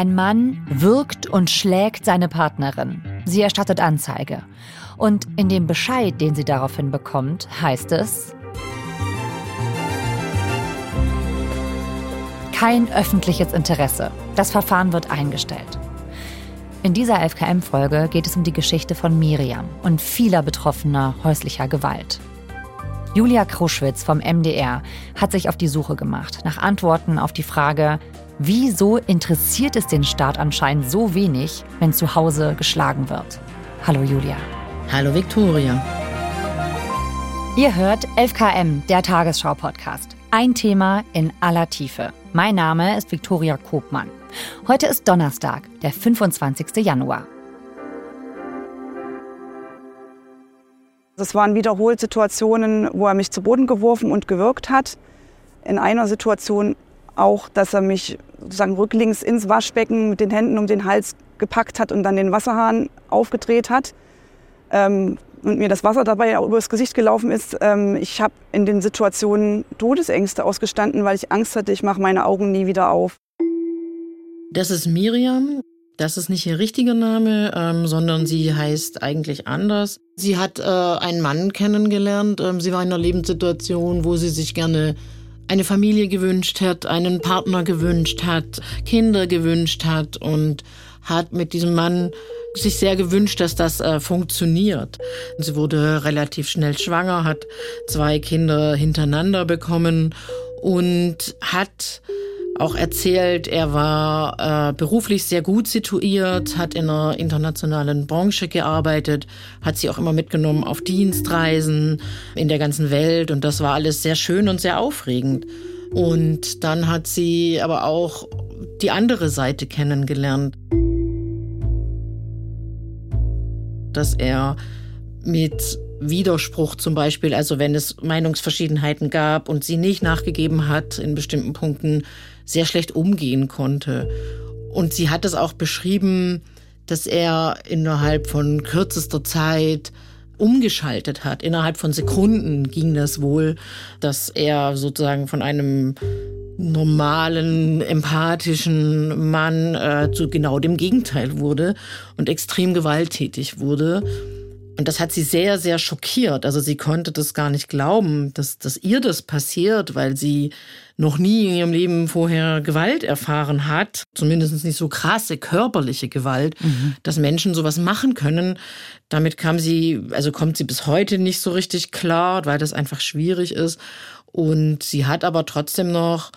Ein Mann wirkt und schlägt seine Partnerin. Sie erstattet Anzeige. Und in dem Bescheid, den sie daraufhin bekommt, heißt es, kein öffentliches Interesse. Das Verfahren wird eingestellt. In dieser FKM-Folge geht es um die Geschichte von Miriam und vieler Betroffener häuslicher Gewalt. Julia Kruschwitz vom MDR hat sich auf die Suche gemacht nach Antworten auf die Frage, wieso interessiert es den Staat anscheinend so wenig, wenn zu Hause geschlagen wird? Hallo Julia. Hallo Viktoria. Ihr hört 11KM, der Tagesschau-Podcast. Ein Thema in aller Tiefe. Mein Name ist Viktoria Kobmann. Heute ist Donnerstag, der 25. Januar. Es waren wiederholt Situationen, wo er mich zu Boden geworfen und gewirkt hat. In einer Situation auch, dass er mich sozusagen rücklings ins Waschbecken mit den Händen um den Hals gepackt hat und dann den Wasserhahn aufgedreht hat. Ähm, und mir das Wasser dabei übers Gesicht gelaufen ist. Ähm, ich habe in den Situationen Todesängste ausgestanden, weil ich Angst hatte, ich mache meine Augen nie wieder auf. Das ist Miriam. Das ist nicht ihr richtiger Name, ähm, sondern sie heißt eigentlich anders. Sie hat äh, einen Mann kennengelernt. Ähm, sie war in einer Lebenssituation, wo sie sich gerne eine Familie gewünscht hat, einen Partner gewünscht hat, Kinder gewünscht hat und hat mit diesem Mann sich sehr gewünscht, dass das äh, funktioniert. Sie wurde relativ schnell schwanger, hat zwei Kinder hintereinander bekommen und hat auch erzählt, er war äh, beruflich sehr gut situiert, hat in einer internationalen Branche gearbeitet, hat sie auch immer mitgenommen auf Dienstreisen in der ganzen Welt und das war alles sehr schön und sehr aufregend. Und dann hat sie aber auch die andere Seite kennengelernt. dass er mit Widerspruch zum Beispiel, also wenn es Meinungsverschiedenheiten gab und sie nicht nachgegeben hat in bestimmten Punkten, sehr schlecht umgehen konnte. Und sie hat es auch beschrieben, dass er innerhalb von kürzester Zeit umgeschaltet hat. Innerhalb von Sekunden ging das wohl, dass er sozusagen von einem normalen, empathischen Mann äh, zu genau dem Gegenteil wurde und extrem gewalttätig wurde. Und das hat sie sehr, sehr schockiert. Also sie konnte das gar nicht glauben, dass, dass ihr das passiert, weil sie noch nie in ihrem Leben vorher Gewalt erfahren hat, zumindest nicht so krasse körperliche Gewalt, mhm. dass Menschen sowas machen können. Damit kam sie, also kommt sie bis heute nicht so richtig klar, weil das einfach schwierig ist. Und sie hat aber trotzdem noch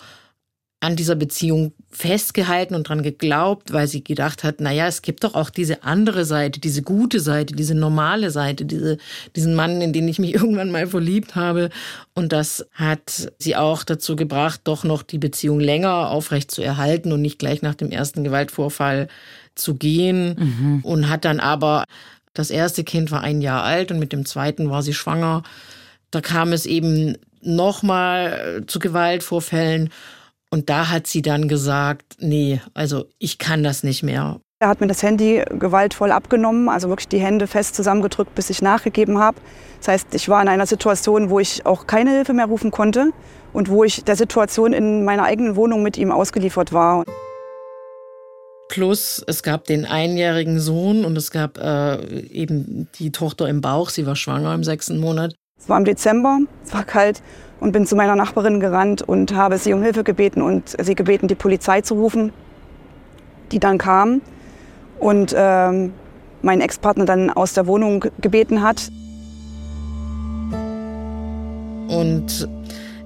an dieser Beziehung festgehalten und dran geglaubt, weil sie gedacht hat, naja, es gibt doch auch diese andere Seite, diese gute Seite, diese normale Seite, diese, diesen Mann, in den ich mich irgendwann mal verliebt habe. Und das hat sie auch dazu gebracht, doch noch die Beziehung länger aufrecht zu erhalten und nicht gleich nach dem ersten Gewaltvorfall zu gehen. Mhm. Und hat dann aber, das erste Kind war ein Jahr alt und mit dem zweiten war sie schwanger. Da kam es eben nochmal zu Gewaltvorfällen. Und da hat sie dann gesagt, nee, also ich kann das nicht mehr. Er hat mir das Handy gewaltvoll abgenommen, also wirklich die Hände fest zusammengedrückt, bis ich nachgegeben habe. Das heißt, ich war in einer Situation, wo ich auch keine Hilfe mehr rufen konnte und wo ich der Situation in meiner eigenen Wohnung mit ihm ausgeliefert war. Plus, es gab den einjährigen Sohn und es gab äh, eben die Tochter im Bauch. Sie war schwanger im sechsten Monat. Es war im Dezember, es war kalt und bin zu meiner Nachbarin gerannt und habe sie um Hilfe gebeten und sie gebeten, die Polizei zu rufen, die dann kam und ähm, meinen Ex-Partner dann aus der Wohnung gebeten hat. Und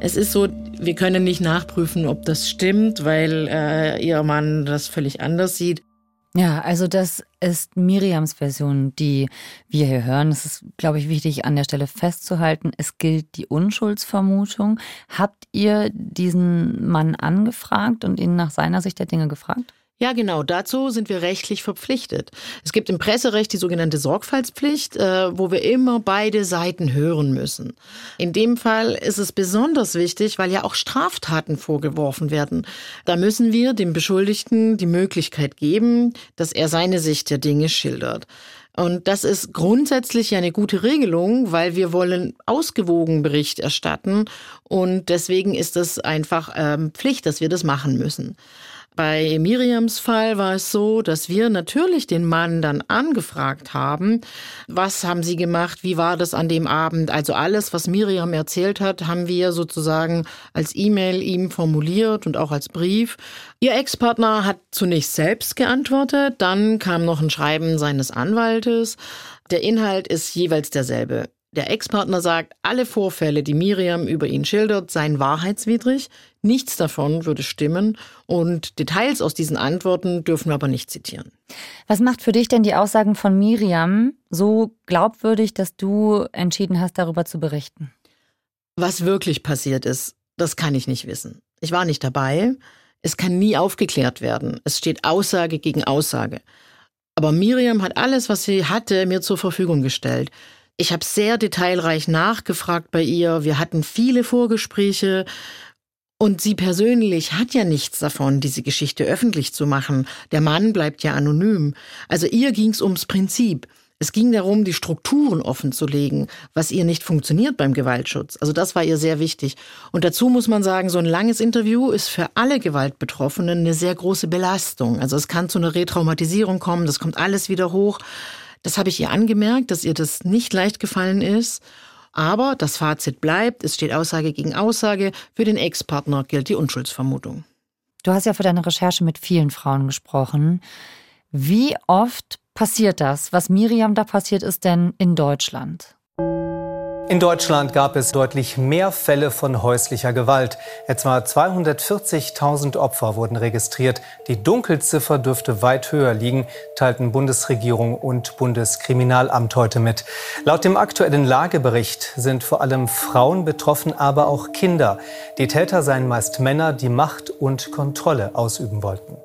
es ist so, wir können nicht nachprüfen, ob das stimmt, weil äh, ihr Mann das völlig anders sieht. Ja, also das ist Miriams Version, die wir hier hören. Es ist, glaube ich, wichtig an der Stelle festzuhalten. Es gilt die Unschuldsvermutung. Habt ihr diesen Mann angefragt und ihn nach seiner Sicht der Dinge gefragt? Ja, genau. Dazu sind wir rechtlich verpflichtet. Es gibt im Presserecht die sogenannte Sorgfaltspflicht, äh, wo wir immer beide Seiten hören müssen. In dem Fall ist es besonders wichtig, weil ja auch Straftaten vorgeworfen werden. Da müssen wir dem Beschuldigten die Möglichkeit geben, dass er seine Sicht der Dinge schildert. Und das ist grundsätzlich ja eine gute Regelung, weil wir wollen ausgewogen Bericht erstatten. Und deswegen ist es einfach ähm, Pflicht, dass wir das machen müssen. Bei Miriams Fall war es so, dass wir natürlich den Mann dann angefragt haben, was haben Sie gemacht, wie war das an dem Abend. Also alles, was Miriam erzählt hat, haben wir sozusagen als E-Mail ihm formuliert und auch als Brief. Ihr Ex-Partner hat zunächst selbst geantwortet, dann kam noch ein Schreiben seines Anwaltes. Der Inhalt ist jeweils derselbe. Der Ex-Partner sagt, alle Vorfälle, die Miriam über ihn schildert, seien wahrheitswidrig. Nichts davon würde stimmen und Details aus diesen Antworten dürfen wir aber nicht zitieren. Was macht für dich denn die Aussagen von Miriam so glaubwürdig, dass du entschieden hast, darüber zu berichten? Was wirklich passiert ist, das kann ich nicht wissen. Ich war nicht dabei. Es kann nie aufgeklärt werden. Es steht Aussage gegen Aussage. Aber Miriam hat alles, was sie hatte, mir zur Verfügung gestellt. Ich habe sehr detailreich nachgefragt bei ihr. Wir hatten viele Vorgespräche. Und sie persönlich hat ja nichts davon, diese Geschichte öffentlich zu machen. Der Mann bleibt ja anonym. Also ihr ging's ums Prinzip. Es ging darum, die Strukturen offen zu legen, was ihr nicht funktioniert beim Gewaltschutz. Also das war ihr sehr wichtig. Und dazu muss man sagen, so ein langes Interview ist für alle Gewaltbetroffenen eine sehr große Belastung. Also es kann zu einer Retraumatisierung kommen, das kommt alles wieder hoch. Das habe ich ihr angemerkt, dass ihr das nicht leicht gefallen ist. Aber das Fazit bleibt, es steht Aussage gegen Aussage. Für den Ex-Partner gilt die Unschuldsvermutung. Du hast ja für deine Recherche mit vielen Frauen gesprochen. Wie oft passiert das? Was Miriam da passiert ist denn in Deutschland? In Deutschland gab es deutlich mehr Fälle von häuslicher Gewalt. Etwa 240.000 Opfer wurden registriert. Die Dunkelziffer dürfte weit höher liegen, teilten Bundesregierung und Bundeskriminalamt heute mit. Laut dem aktuellen Lagebericht sind vor allem Frauen betroffen, aber auch Kinder. Die Täter seien meist Männer, die Macht und Kontrolle ausüben wollten.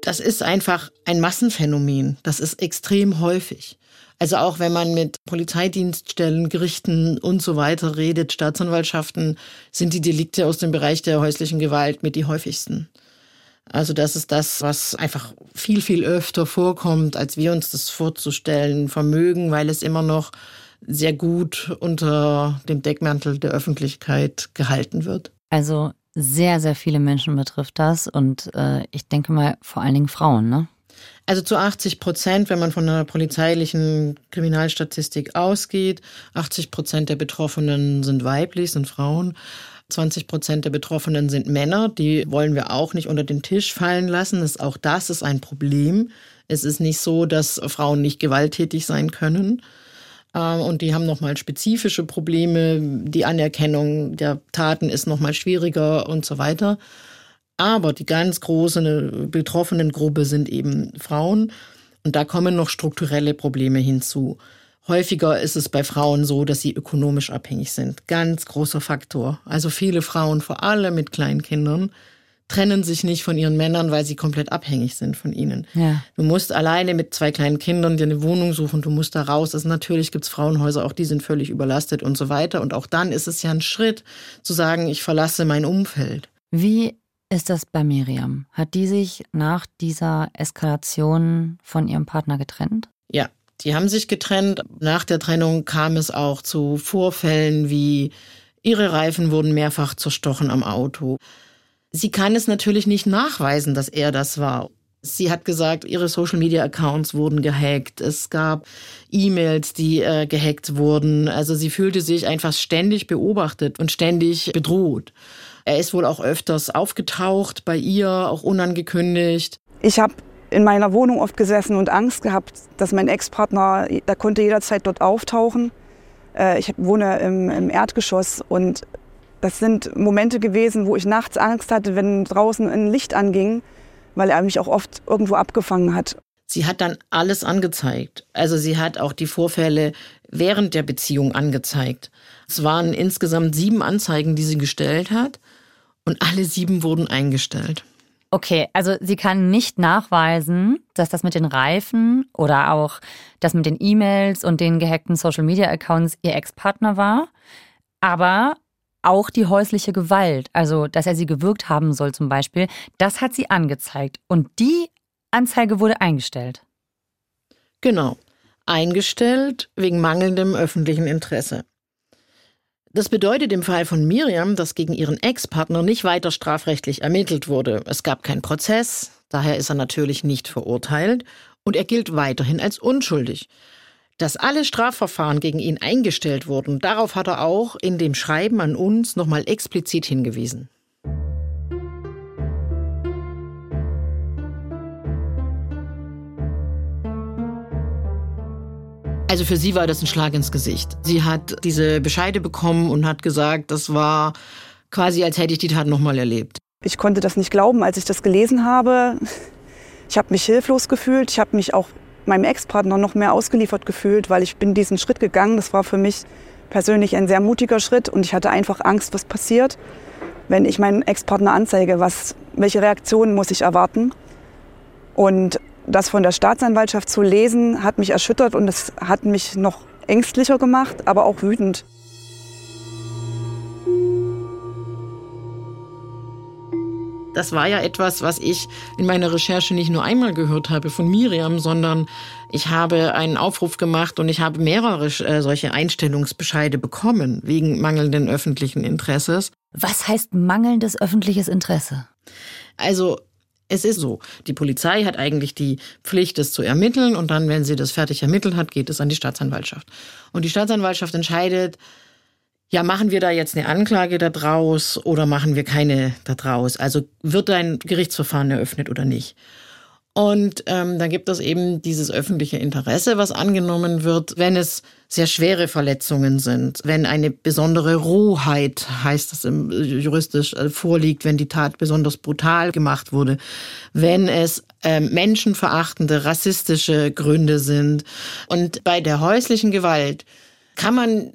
Das ist einfach ein Massenphänomen. Das ist extrem häufig. Also auch wenn man mit Polizeidienststellen, Gerichten und so weiter redet, Staatsanwaltschaften, sind die Delikte aus dem Bereich der häuslichen Gewalt mit die häufigsten. Also das ist das, was einfach viel, viel öfter vorkommt, als wir uns das vorzustellen vermögen, weil es immer noch sehr gut unter dem Deckmantel der Öffentlichkeit gehalten wird. Also sehr, sehr viele Menschen betrifft das und äh, ich denke mal vor allen Dingen Frauen, ne? Also zu 80 Prozent, wenn man von einer polizeilichen Kriminalstatistik ausgeht, 80 Prozent der Betroffenen sind weiblich, sind Frauen. 20 Prozent der Betroffenen sind Männer. Die wollen wir auch nicht unter den Tisch fallen lassen. Das, auch das ist ein Problem. Es ist nicht so, dass Frauen nicht gewalttätig sein können. Ähm, und die haben nochmal spezifische Probleme. Die Anerkennung der Taten ist nochmal schwieriger und so weiter. Aber die ganz große ne, betroffenen Gruppe sind eben Frauen. Und da kommen noch strukturelle Probleme hinzu. Häufiger ist es bei Frauen so, dass sie ökonomisch abhängig sind. Ganz großer Faktor. Also viele Frauen, vor allem mit kleinen Kindern, trennen sich nicht von ihren Männern, weil sie komplett abhängig sind von ihnen. Ja. Du musst alleine mit zwei kleinen Kindern dir eine Wohnung suchen, du musst da raus. Also natürlich gibt's Frauenhäuser, auch die sind völlig überlastet und so weiter. Und auch dann ist es ja ein Schritt zu sagen, ich verlasse mein Umfeld. Wie ist das bei Miriam? Hat die sich nach dieser Eskalation von ihrem Partner getrennt? Ja, die haben sich getrennt. Nach der Trennung kam es auch zu Vorfällen wie ihre Reifen wurden mehrfach zerstochen am Auto. Sie kann es natürlich nicht nachweisen, dass er das war. Sie hat gesagt, ihre Social-Media-Accounts wurden gehackt. Es gab E-Mails, die äh, gehackt wurden. Also sie fühlte sich einfach ständig beobachtet und ständig bedroht. Er ist wohl auch öfters aufgetaucht bei ihr, auch unangekündigt. Ich habe in meiner Wohnung oft gesessen und Angst gehabt, dass mein Ex-Partner, der konnte jederzeit dort auftauchen. Äh, ich wohne im, im Erdgeschoss und das sind Momente gewesen, wo ich nachts Angst hatte, wenn draußen ein Licht anging, weil er mich auch oft irgendwo abgefangen hat. Sie hat dann alles angezeigt. Also sie hat auch die Vorfälle während der Beziehung angezeigt. Es waren insgesamt sieben Anzeigen, die sie gestellt hat. Und alle sieben wurden eingestellt. Okay, also sie kann nicht nachweisen, dass das mit den Reifen oder auch das mit den E-Mails und den gehackten Social-Media-Accounts ihr Ex-Partner war. Aber auch die häusliche Gewalt, also dass er sie gewürgt haben soll zum Beispiel, das hat sie angezeigt. Und die Anzeige wurde eingestellt. Genau, eingestellt wegen mangelndem öffentlichen Interesse. Das bedeutet im Fall von Miriam, dass gegen ihren Ex-Partner nicht weiter strafrechtlich ermittelt wurde. Es gab keinen Prozess, daher ist er natürlich nicht verurteilt und er gilt weiterhin als unschuldig. Dass alle Strafverfahren gegen ihn eingestellt wurden, darauf hat er auch in dem Schreiben an uns nochmal explizit hingewiesen. Also für sie war das ein Schlag ins Gesicht. Sie hat diese Bescheide bekommen und hat gesagt, das war quasi, als hätte ich die Tat nochmal erlebt. Ich konnte das nicht glauben, als ich das gelesen habe. Ich habe mich hilflos gefühlt. Ich habe mich auch meinem Ex-Partner noch mehr ausgeliefert gefühlt, weil ich bin diesen Schritt gegangen. Das war für mich persönlich ein sehr mutiger Schritt und ich hatte einfach Angst, was passiert, wenn ich meinen Ex-Partner anzeige. Was, welche Reaktionen muss ich erwarten? Und das von der Staatsanwaltschaft zu lesen, hat mich erschüttert und es hat mich noch ängstlicher gemacht, aber auch wütend. Das war ja etwas, was ich in meiner Recherche nicht nur einmal gehört habe von Miriam, sondern ich habe einen Aufruf gemacht und ich habe mehrere äh, solche Einstellungsbescheide bekommen wegen mangelnden öffentlichen Interesses. Was heißt mangelndes öffentliches Interesse? Also es ist so, die Polizei hat eigentlich die Pflicht, das zu ermitteln und dann, wenn sie das fertig ermittelt hat, geht es an die Staatsanwaltschaft. Und die Staatsanwaltschaft entscheidet, ja, machen wir da jetzt eine Anklage da draus oder machen wir keine da draus? Also wird ein Gerichtsverfahren eröffnet oder nicht? Und ähm, dann gibt es eben dieses öffentliche Interesse, was angenommen wird, wenn es sehr schwere Verletzungen sind, wenn eine besondere Rohheit, heißt das im juristisch, äh, vorliegt, wenn die Tat besonders brutal gemacht wurde, wenn es äh, menschenverachtende, rassistische Gründe sind. Und bei der häuslichen Gewalt kann man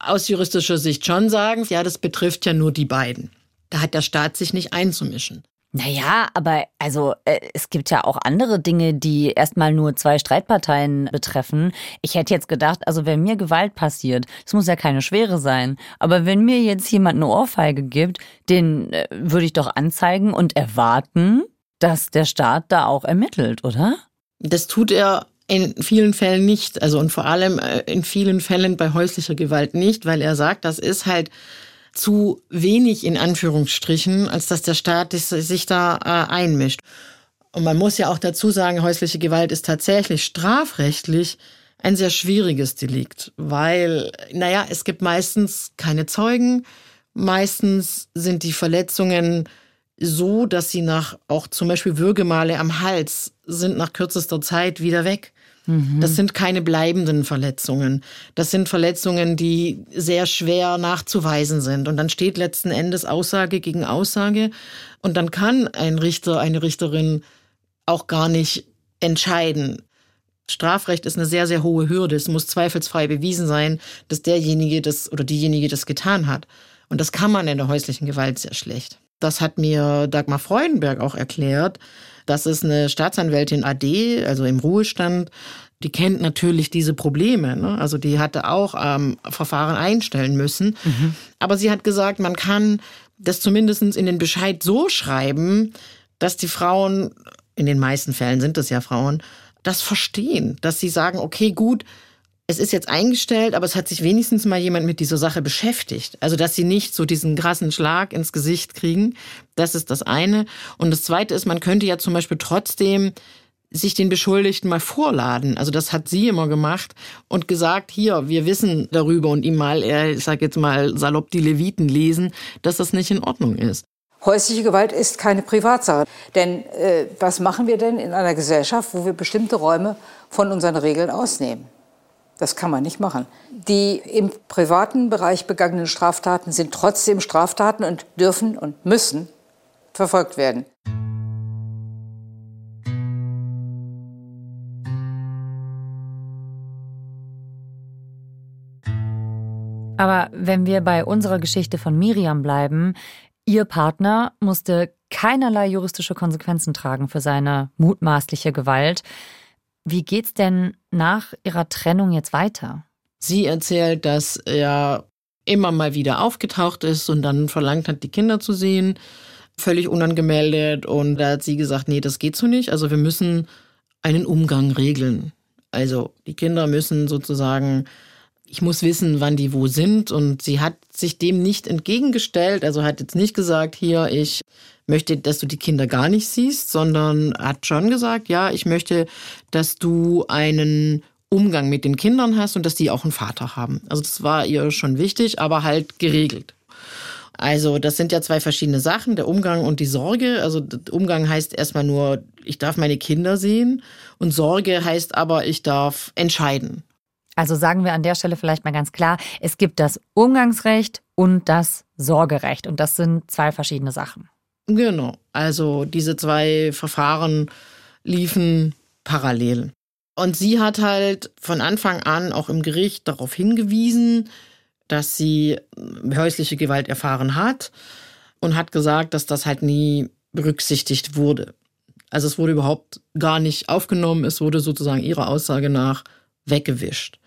aus juristischer Sicht schon sagen, ja, das betrifft ja nur die beiden. Da hat der Staat sich nicht einzumischen. Naja, aber also äh, es gibt ja auch andere Dinge, die erstmal nur zwei Streitparteien betreffen. Ich hätte jetzt gedacht, also wenn mir Gewalt passiert, es muss ja keine schwere sein, aber wenn mir jetzt jemand eine Ohrfeige gibt, den äh, würde ich doch anzeigen und erwarten, dass der Staat da auch ermittelt, oder? Das tut er in vielen Fällen nicht, also und vor allem äh, in vielen Fällen bei häuslicher Gewalt nicht, weil er sagt, das ist halt zu wenig in Anführungsstrichen, als dass der Staat sich da äh, einmischt. Und man muss ja auch dazu sagen, häusliche Gewalt ist tatsächlich strafrechtlich ein sehr schwieriges Delikt, weil, naja, es gibt meistens keine Zeugen, meistens sind die Verletzungen so, dass sie nach auch zum Beispiel Würgemale am Hals sind nach kürzester Zeit wieder weg. Mhm. Das sind keine bleibenden Verletzungen. Das sind Verletzungen, die sehr schwer nachzuweisen sind. Und dann steht letzten Endes Aussage gegen Aussage. Und dann kann ein Richter, eine Richterin auch gar nicht entscheiden. Strafrecht ist eine sehr, sehr hohe Hürde. Es muss zweifelsfrei bewiesen sein, dass derjenige das oder diejenige das getan hat. Und das kann man in der häuslichen Gewalt sehr schlecht. Das hat mir Dagmar Freudenberg auch erklärt, das ist eine Staatsanwältin AD, also im Ruhestand. Die kennt natürlich diese Probleme. Ne? Also die hatte auch ähm, Verfahren einstellen müssen. Mhm. Aber sie hat gesagt, man kann das zumindest in den Bescheid so schreiben, dass die Frauen, in den meisten Fällen sind es ja Frauen, das verstehen, dass sie sagen, okay, gut, es ist jetzt eingestellt, aber es hat sich wenigstens mal jemand mit dieser Sache beschäftigt. Also, dass sie nicht so diesen krassen Schlag ins Gesicht kriegen. Das ist das eine. Und das zweite ist, man könnte ja zum Beispiel trotzdem sich den Beschuldigten mal vorladen. Also das hat sie immer gemacht und gesagt, hier, wir wissen darüber und ihm mal, ich sag jetzt mal salopp die Leviten lesen, dass das nicht in Ordnung ist. Häusliche Gewalt ist keine Privatsache. Denn äh, was machen wir denn in einer Gesellschaft, wo wir bestimmte Räume von unseren Regeln ausnehmen? Das kann man nicht machen. Die im privaten Bereich begangenen Straftaten sind trotzdem Straftaten und dürfen und müssen verfolgt werden. Aber wenn wir bei unserer Geschichte von Miriam bleiben, ihr Partner musste keinerlei juristische Konsequenzen tragen für seine mutmaßliche Gewalt. Wie geht's denn nach ihrer Trennung jetzt weiter? Sie erzählt, dass er immer mal wieder aufgetaucht ist und dann verlangt hat, die Kinder zu sehen, völlig unangemeldet. Und da hat sie gesagt, nee, das geht so nicht. Also wir müssen einen Umgang regeln. Also die Kinder müssen sozusagen ich muss wissen, wann die wo sind. Und sie hat sich dem nicht entgegengestellt. Also hat jetzt nicht gesagt, hier, ich möchte, dass du die Kinder gar nicht siehst, sondern hat schon gesagt, ja, ich möchte, dass du einen Umgang mit den Kindern hast und dass die auch einen Vater haben. Also das war ihr schon wichtig, aber halt geregelt. Also das sind ja zwei verschiedene Sachen, der Umgang und die Sorge. Also Umgang heißt erstmal nur, ich darf meine Kinder sehen und Sorge heißt aber, ich darf entscheiden. Also sagen wir an der Stelle vielleicht mal ganz klar, es gibt das Umgangsrecht und das Sorgerecht und das sind zwei verschiedene Sachen. Genau, also diese zwei Verfahren liefen parallel. Und sie hat halt von Anfang an auch im Gericht darauf hingewiesen, dass sie häusliche Gewalt erfahren hat und hat gesagt, dass das halt nie berücksichtigt wurde. Also es wurde überhaupt gar nicht aufgenommen, es wurde sozusagen ihrer Aussage nach weggewischt.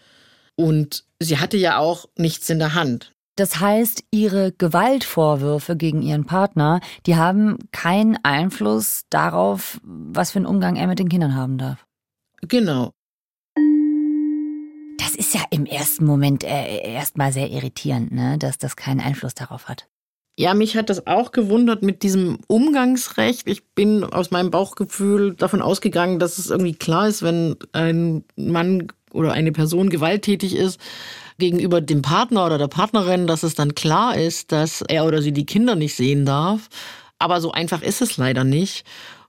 Und sie hatte ja auch nichts in der Hand. Das heißt, ihre Gewaltvorwürfe gegen ihren Partner, die haben keinen Einfluss darauf, was für einen Umgang er mit den Kindern haben darf. Genau. Das ist ja im ersten Moment äh, erstmal sehr irritierend, ne? dass das keinen Einfluss darauf hat. Ja, mich hat das auch gewundert mit diesem Umgangsrecht. Ich bin aus meinem Bauchgefühl davon ausgegangen, dass es irgendwie klar ist, wenn ein Mann oder eine Person gewalttätig ist gegenüber dem Partner oder der Partnerin, dass es dann klar ist, dass er oder sie die Kinder nicht sehen darf. Aber so einfach ist es leider nicht.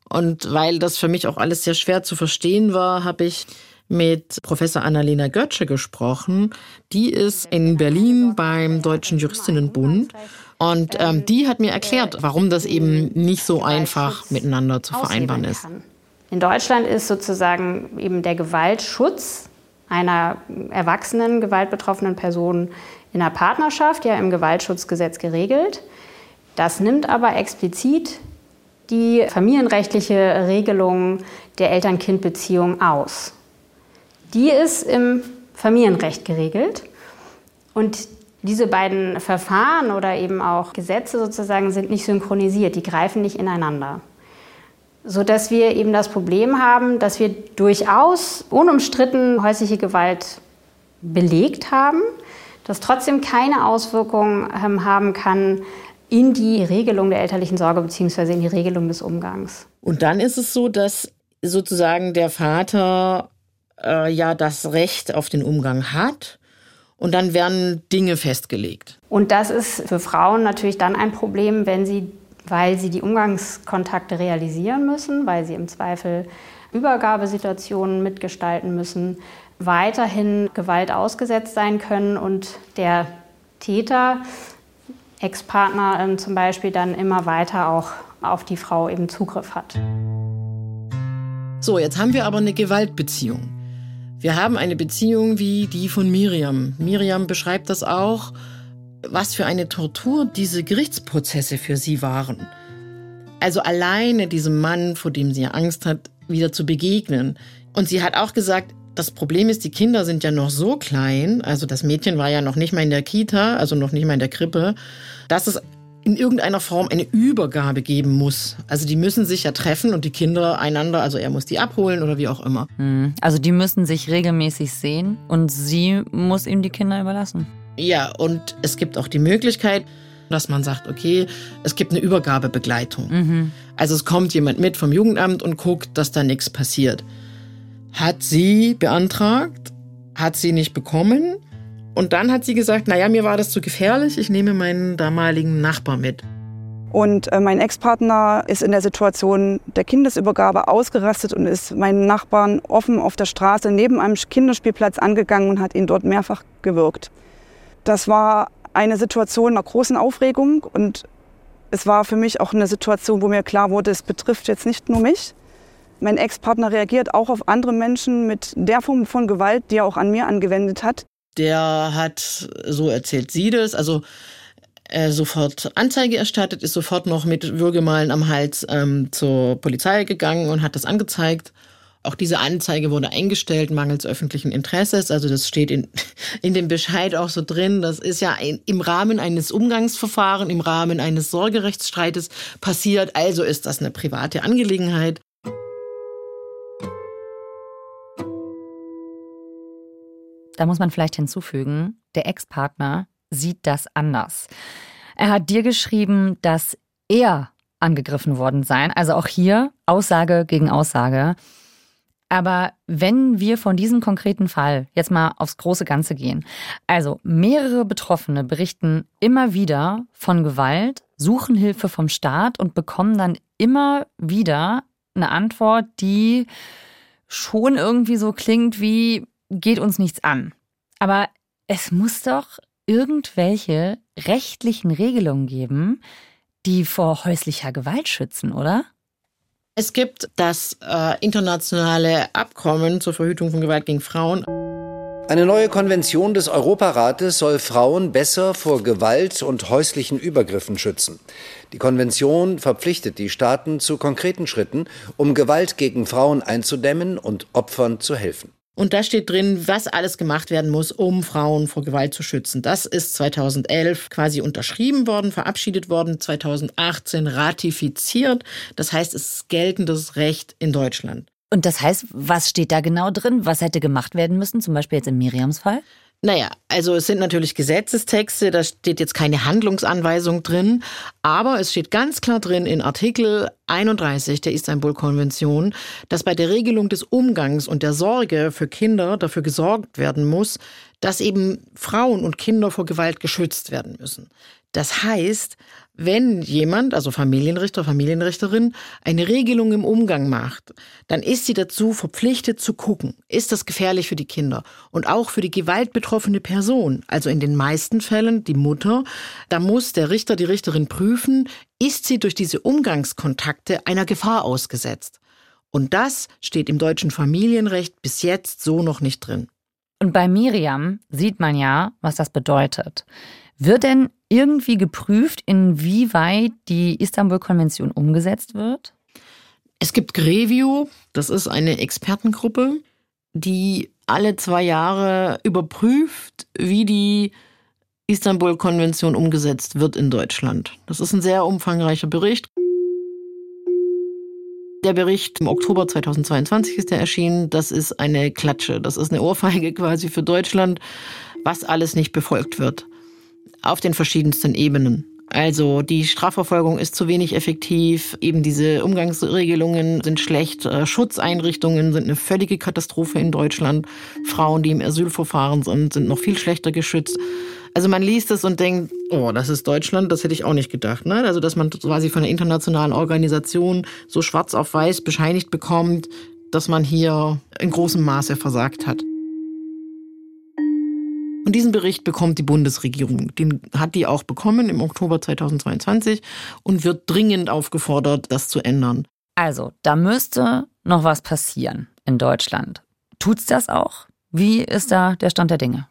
Und weil das für mich auch alles sehr schwer zu verstehen war, habe ich mit Professor Annalena Götze gesprochen. Die ist in Berlin beim Deutschen Juristinnenbund. Und ähm, die hat mir erklärt, warum das eben nicht so einfach miteinander zu vereinbaren ist. In Deutschland ist sozusagen eben der Gewaltschutz einer erwachsenen gewaltbetroffenen Person in der Partnerschaft ja im Gewaltschutzgesetz geregelt. Das nimmt aber explizit die familienrechtliche Regelung der Eltern-Kind-Beziehung aus. Die ist im Familienrecht geregelt und diese beiden Verfahren oder eben auch Gesetze sozusagen sind nicht synchronisiert, die greifen nicht ineinander sodass wir eben das Problem haben, dass wir durchaus unumstritten häusliche Gewalt belegt haben, das trotzdem keine Auswirkungen ähm, haben kann in die Regelung der elterlichen Sorge bzw. in die Regelung des Umgangs. Und dann ist es so, dass sozusagen der Vater äh, ja das Recht auf den Umgang hat. Und dann werden Dinge festgelegt. Und das ist für Frauen natürlich dann ein Problem, wenn sie weil sie die Umgangskontakte realisieren müssen, weil sie im Zweifel Übergabesituationen mitgestalten müssen, weiterhin Gewalt ausgesetzt sein können und der Täter, Ex-Partner ähm, zum Beispiel, dann immer weiter auch auf die Frau eben Zugriff hat. So, jetzt haben wir aber eine Gewaltbeziehung. Wir haben eine Beziehung wie die von Miriam. Miriam beschreibt das auch was für eine Tortur diese Gerichtsprozesse für sie waren. Also alleine diesem Mann, vor dem sie Angst hat, wieder zu begegnen. Und sie hat auch gesagt, das Problem ist, die Kinder sind ja noch so klein, also das Mädchen war ja noch nicht mal in der Kita, also noch nicht mal in der Krippe, dass es in irgendeiner Form eine Übergabe geben muss. Also die müssen sich ja treffen und die Kinder einander, also er muss die abholen oder wie auch immer. Hm. Also die müssen sich regelmäßig sehen und sie muss ihm die Kinder überlassen. Ja, und es gibt auch die Möglichkeit, dass man sagt, okay, es gibt eine Übergabebegleitung. Mhm. Also es kommt jemand mit vom Jugendamt und guckt, dass da nichts passiert. Hat sie beantragt, hat sie nicht bekommen. Und dann hat sie gesagt, naja, mir war das zu gefährlich, ich nehme meinen damaligen Nachbar mit. Und äh, mein Ex-Partner ist in der Situation der Kindesübergabe ausgerastet und ist meinen Nachbarn offen auf der Straße neben einem Kinderspielplatz angegangen und hat ihn dort mehrfach gewirkt. Das war eine Situation einer großen Aufregung und es war für mich auch eine Situation, wo mir klar wurde, es betrifft jetzt nicht nur mich. Mein Ex-Partner reagiert auch auf andere Menschen mit der Form von Gewalt, die er auch an mir angewendet hat. Der hat, so erzählt sie das, also äh, sofort Anzeige erstattet, ist sofort noch mit Würgemalen am Hals ähm, zur Polizei gegangen und hat das angezeigt. Auch diese Anzeige wurde eingestellt, mangels öffentlichen Interesses. Also das steht in, in dem Bescheid auch so drin. Das ist ja ein, im Rahmen eines Umgangsverfahrens, im Rahmen eines Sorgerechtsstreites passiert. Also ist das eine private Angelegenheit. Da muss man vielleicht hinzufügen, der Ex-Partner sieht das anders. Er hat dir geschrieben, dass er angegriffen worden sei. Also auch hier Aussage gegen Aussage. Aber wenn wir von diesem konkreten Fall jetzt mal aufs große Ganze gehen, also mehrere Betroffene berichten immer wieder von Gewalt, suchen Hilfe vom Staat und bekommen dann immer wieder eine Antwort, die schon irgendwie so klingt wie geht uns nichts an. Aber es muss doch irgendwelche rechtlichen Regelungen geben, die vor häuslicher Gewalt schützen, oder? Es gibt das äh, internationale Abkommen zur Verhütung von Gewalt gegen Frauen. Eine neue Konvention des Europarates soll Frauen besser vor Gewalt und häuslichen Übergriffen schützen. Die Konvention verpflichtet die Staaten zu konkreten Schritten, um Gewalt gegen Frauen einzudämmen und Opfern zu helfen. Und da steht drin, was alles gemacht werden muss, um Frauen vor Gewalt zu schützen. Das ist 2011 quasi unterschrieben worden, verabschiedet worden, 2018 ratifiziert. Das heißt, es ist geltendes Recht in Deutschland. Und das heißt, was steht da genau drin? Was hätte gemacht werden müssen, zum Beispiel jetzt im Miriams Fall? Naja, also es sind natürlich Gesetzestexte, da steht jetzt keine Handlungsanweisung drin, aber es steht ganz klar drin in Artikel 31 der Istanbul-Konvention, dass bei der Regelung des Umgangs und der Sorge für Kinder dafür gesorgt werden muss, dass eben Frauen und Kinder vor Gewalt geschützt werden müssen. Das heißt, wenn jemand, also Familienrichter, Familienrichterin, eine Regelung im Umgang macht, dann ist sie dazu verpflichtet zu gucken, ist das gefährlich für die Kinder und auch für die gewaltbetroffene Person, also in den meisten Fällen die Mutter, da muss der Richter, die Richterin prüfen, ist sie durch diese Umgangskontakte einer Gefahr ausgesetzt. Und das steht im deutschen Familienrecht bis jetzt so noch nicht drin. Und bei Miriam sieht man ja, was das bedeutet. Wird denn irgendwie geprüft, inwieweit die Istanbul-Konvention umgesetzt wird? Es gibt Grevio, das ist eine Expertengruppe, die alle zwei Jahre überprüft, wie die Istanbul-Konvention umgesetzt wird in Deutschland. Das ist ein sehr umfangreicher Bericht. Der Bericht im Oktober 2022 ist der erschienen. Das ist eine Klatsche. Das ist eine Ohrfeige quasi für Deutschland, was alles nicht befolgt wird auf den verschiedensten Ebenen. Also die Strafverfolgung ist zu wenig effektiv, eben diese Umgangsregelungen sind schlecht, äh, Schutzeinrichtungen sind eine völlige Katastrophe in Deutschland. Frauen, die im Asylverfahren sind, sind noch viel schlechter geschützt. Also man liest es und denkt, oh, das ist Deutschland, das hätte ich auch nicht gedacht. Ne? Also dass man quasi von einer internationalen Organisation so schwarz auf weiß bescheinigt bekommt, dass man hier in großem Maße versagt hat. Und diesen Bericht bekommt die Bundesregierung. Den hat die auch bekommen im Oktober 2022 und wird dringend aufgefordert, das zu ändern. Also, da müsste noch was passieren in Deutschland. Tut's das auch? Wie ist da der Stand der Dinge?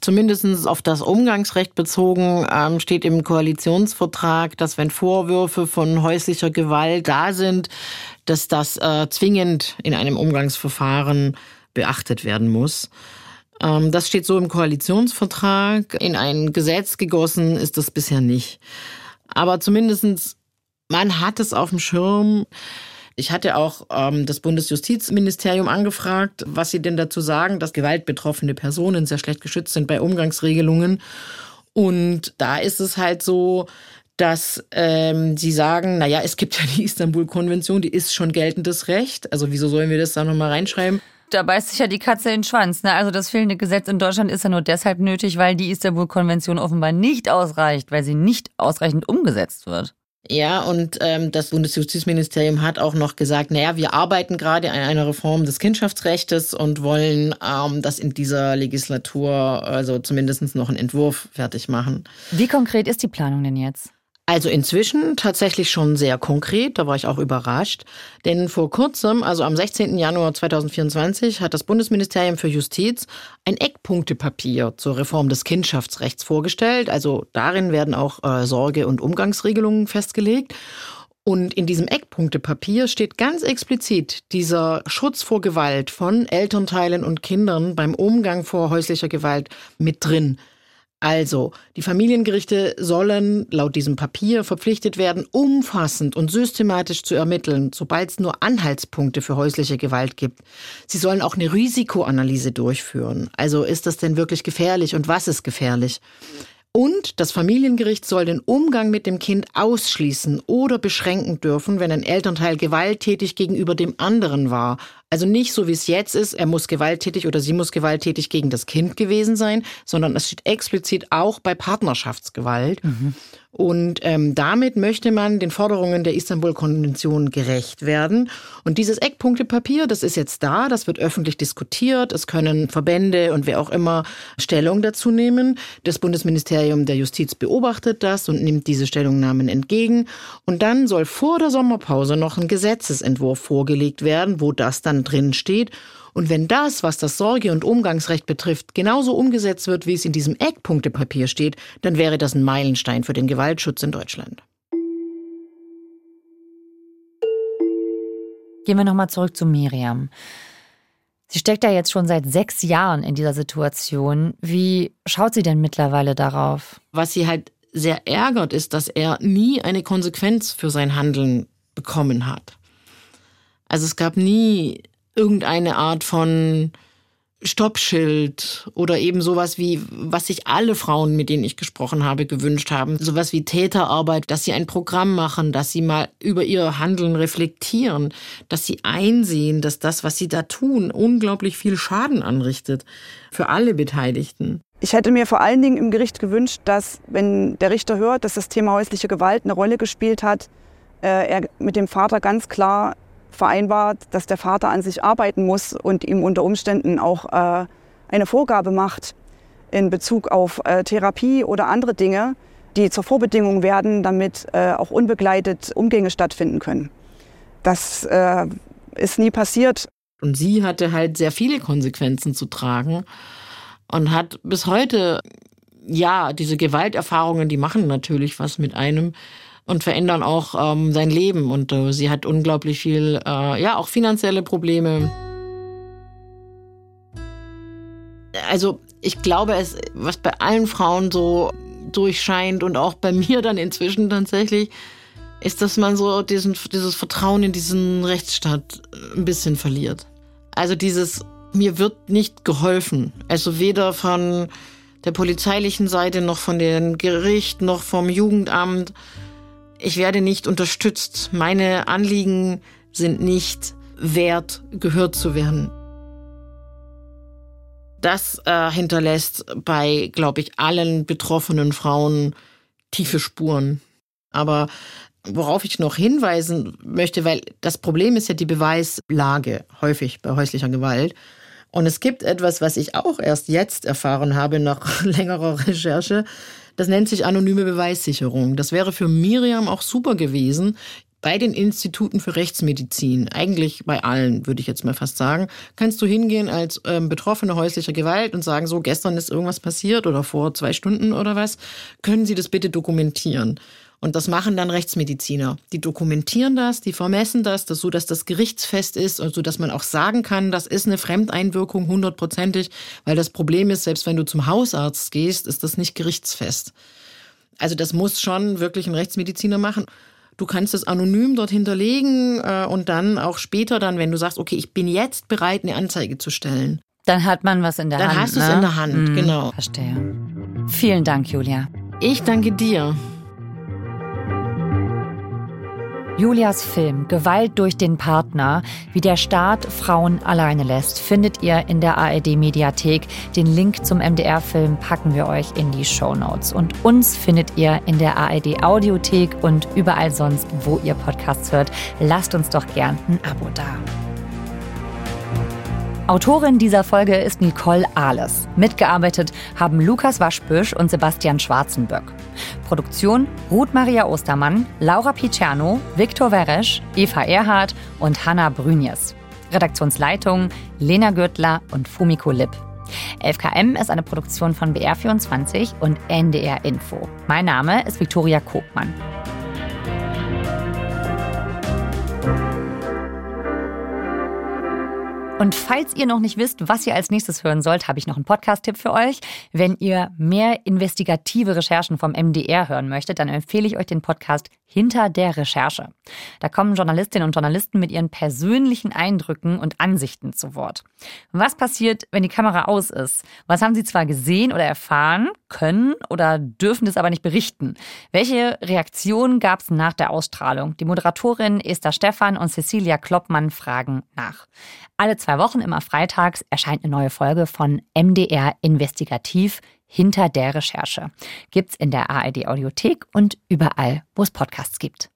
Zumindest auf das Umgangsrecht bezogen ähm, steht im Koalitionsvertrag, dass wenn Vorwürfe von häuslicher Gewalt da sind, dass das äh, zwingend in einem Umgangsverfahren beachtet werden muss. Ähm, das steht so im Koalitionsvertrag. In ein Gesetz gegossen ist das bisher nicht. Aber zumindestens man hat es auf dem Schirm. Ich hatte auch ähm, das Bundesjustizministerium angefragt, was sie denn dazu sagen, dass gewaltbetroffene Personen sehr schlecht geschützt sind bei Umgangsregelungen. Und da ist es halt so, dass ähm, sie sagen, naja, es gibt ja die Istanbul-Konvention, die ist schon geltendes Recht. Also wieso sollen wir das da nochmal reinschreiben? Da beißt sich ja die Katze in den Schwanz. Ne? Also das fehlende Gesetz in Deutschland ist ja nur deshalb nötig, weil die Istanbul-Konvention offenbar nicht ausreicht, weil sie nicht ausreichend umgesetzt wird. Ja, und ähm, das Bundesjustizministerium hat auch noch gesagt, naja, wir arbeiten gerade an einer Reform des Kindschaftsrechts und wollen ähm, das in dieser Legislatur, also zumindest noch einen Entwurf fertig machen. Wie konkret ist die Planung denn jetzt? Also inzwischen tatsächlich schon sehr konkret, da war ich auch überrascht. Denn vor kurzem, also am 16. Januar 2024, hat das Bundesministerium für Justiz ein Eckpunktepapier zur Reform des Kindschaftsrechts vorgestellt. Also darin werden auch äh, Sorge- und Umgangsregelungen festgelegt. Und in diesem Eckpunktepapier steht ganz explizit dieser Schutz vor Gewalt von Elternteilen und Kindern beim Umgang vor häuslicher Gewalt mit drin. Also, die Familiengerichte sollen laut diesem Papier verpflichtet werden, umfassend und systematisch zu ermitteln, sobald es nur Anhaltspunkte für häusliche Gewalt gibt. Sie sollen auch eine Risikoanalyse durchführen. Also, ist das denn wirklich gefährlich und was ist gefährlich? Und das Familiengericht soll den Umgang mit dem Kind ausschließen oder beschränken dürfen, wenn ein Elternteil gewalttätig gegenüber dem anderen war. Also nicht so, wie es jetzt ist, er muss gewalttätig oder sie muss gewalttätig gegen das Kind gewesen sein, sondern es steht explizit auch bei Partnerschaftsgewalt. Mhm. Und ähm, damit möchte man den Forderungen der Istanbul-Konvention gerecht werden. Und dieses Eckpunktepapier, das ist jetzt da, das wird öffentlich diskutiert. Es können Verbände und wer auch immer Stellung dazu nehmen. Das Bundesministerium der Justiz beobachtet das und nimmt diese Stellungnahmen entgegen. Und dann soll vor der Sommerpause noch ein Gesetzesentwurf vorgelegt werden, wo das dann drin steht. Und wenn das, was das Sorge- und Umgangsrecht betrifft, genauso umgesetzt wird, wie es in diesem Eckpunktepapier steht, dann wäre das ein Meilenstein für den Gewaltschutz in Deutschland. Gehen wir nochmal zurück zu Miriam. Sie steckt ja jetzt schon seit sechs Jahren in dieser Situation. Wie schaut sie denn mittlerweile darauf? Was sie halt sehr ärgert, ist, dass er nie eine Konsequenz für sein Handeln bekommen hat. Also es gab nie irgendeine Art von Stoppschild oder eben sowas wie, was sich alle Frauen, mit denen ich gesprochen habe, gewünscht haben. Sowas wie Täterarbeit, dass sie ein Programm machen, dass sie mal über ihr Handeln reflektieren, dass sie einsehen, dass das, was sie da tun, unglaublich viel Schaden anrichtet für alle Beteiligten. Ich hätte mir vor allen Dingen im Gericht gewünscht, dass, wenn der Richter hört, dass das Thema häusliche Gewalt eine Rolle gespielt hat, äh, er mit dem Vater ganz klar vereinbart, dass der Vater an sich arbeiten muss und ihm unter Umständen auch äh, eine Vorgabe macht in Bezug auf äh, Therapie oder andere Dinge, die zur Vorbedingung werden, damit äh, auch unbegleitet Umgänge stattfinden können. Das äh, ist nie passiert. Und sie hatte halt sehr viele Konsequenzen zu tragen und hat bis heute, ja, diese Gewalterfahrungen, die machen natürlich was mit einem und verändern auch ähm, sein Leben. Und äh, sie hat unglaublich viel, äh, ja, auch finanzielle Probleme. Also ich glaube, es, was bei allen Frauen so durchscheint und auch bei mir dann inzwischen tatsächlich, ist, dass man so diesen, dieses Vertrauen in diesen Rechtsstaat ein bisschen verliert. Also dieses, mir wird nicht geholfen. Also weder von der polizeilichen Seite noch von dem Gericht noch vom Jugendamt ich werde nicht unterstützt. Meine Anliegen sind nicht wert, gehört zu werden. Das äh, hinterlässt bei, glaube ich, allen betroffenen Frauen tiefe Spuren. Aber worauf ich noch hinweisen möchte, weil das Problem ist ja die Beweislage häufig bei häuslicher Gewalt. Und es gibt etwas, was ich auch erst jetzt erfahren habe nach längerer Recherche. Das nennt sich anonyme Beweissicherung. Das wäre für Miriam auch super gewesen, bei den Instituten für Rechtsmedizin, eigentlich bei allen, würde ich jetzt mal fast sagen, kannst du hingehen als ähm, Betroffene häuslicher Gewalt und sagen, so gestern ist irgendwas passiert oder vor zwei Stunden oder was, können Sie das bitte dokumentieren? Und das machen dann Rechtsmediziner. Die dokumentieren das, die vermessen das, das so, dass das gerichtsfest ist und so, dass man auch sagen kann, das ist eine Fremdeinwirkung hundertprozentig, weil das Problem ist, selbst wenn du zum Hausarzt gehst, ist das nicht gerichtsfest. Also das muss schon wirklich ein Rechtsmediziner machen. Du kannst es anonym dort hinterlegen äh, und dann auch später dann, wenn du sagst, okay, ich bin jetzt bereit, eine Anzeige zu stellen. Dann hat man was in der dann Hand. Dann hast du es ne? in der Hand, Mhm, genau. Verstehe. Vielen Dank, Julia. Ich danke dir. Julias Film Gewalt durch den Partner, wie der Staat Frauen alleine lässt, findet ihr in der ARD Mediathek. Den Link zum MDR-Film packen wir euch in die Show Notes. Und uns findet ihr in der ARD Audiothek und überall sonst, wo ihr Podcasts hört. Lasst uns doch gern ein Abo da. Autorin dieser Folge ist Nicole Ahles. Mitgearbeitet haben Lukas Waschbüsch und Sebastian Schwarzenböck. Produktion Ruth Maria Ostermann, Laura Picerno, Viktor Weresch, Eva Erhardt und Hanna Brünjes. Redaktionsleitung Lena Gürtler und Fumiko Lipp. 11KM ist eine Produktion von BR24 und NDR Info. Mein Name ist Viktoria Kobmann. Und falls ihr noch nicht wisst, was ihr als nächstes hören sollt, habe ich noch einen Podcast-Tipp für euch. Wenn ihr mehr investigative Recherchen vom MDR hören möchtet, dann empfehle ich euch den Podcast Hinter der Recherche. Da kommen Journalistinnen und Journalisten mit ihren persönlichen Eindrücken und Ansichten zu Wort. Was passiert, wenn die Kamera aus ist? Was haben sie zwar gesehen oder erfahren, können oder dürfen es aber nicht berichten? Welche Reaktionen gab es nach der Ausstrahlung? Die Moderatorin Esther Stephan und Cecilia Kloppmann fragen nach. Alle zwei Wochen, immer freitags, erscheint eine neue Folge von MDR Investigativ hinter der Recherche. Gibt's in der ARD Audiothek und überall, wo es Podcasts gibt.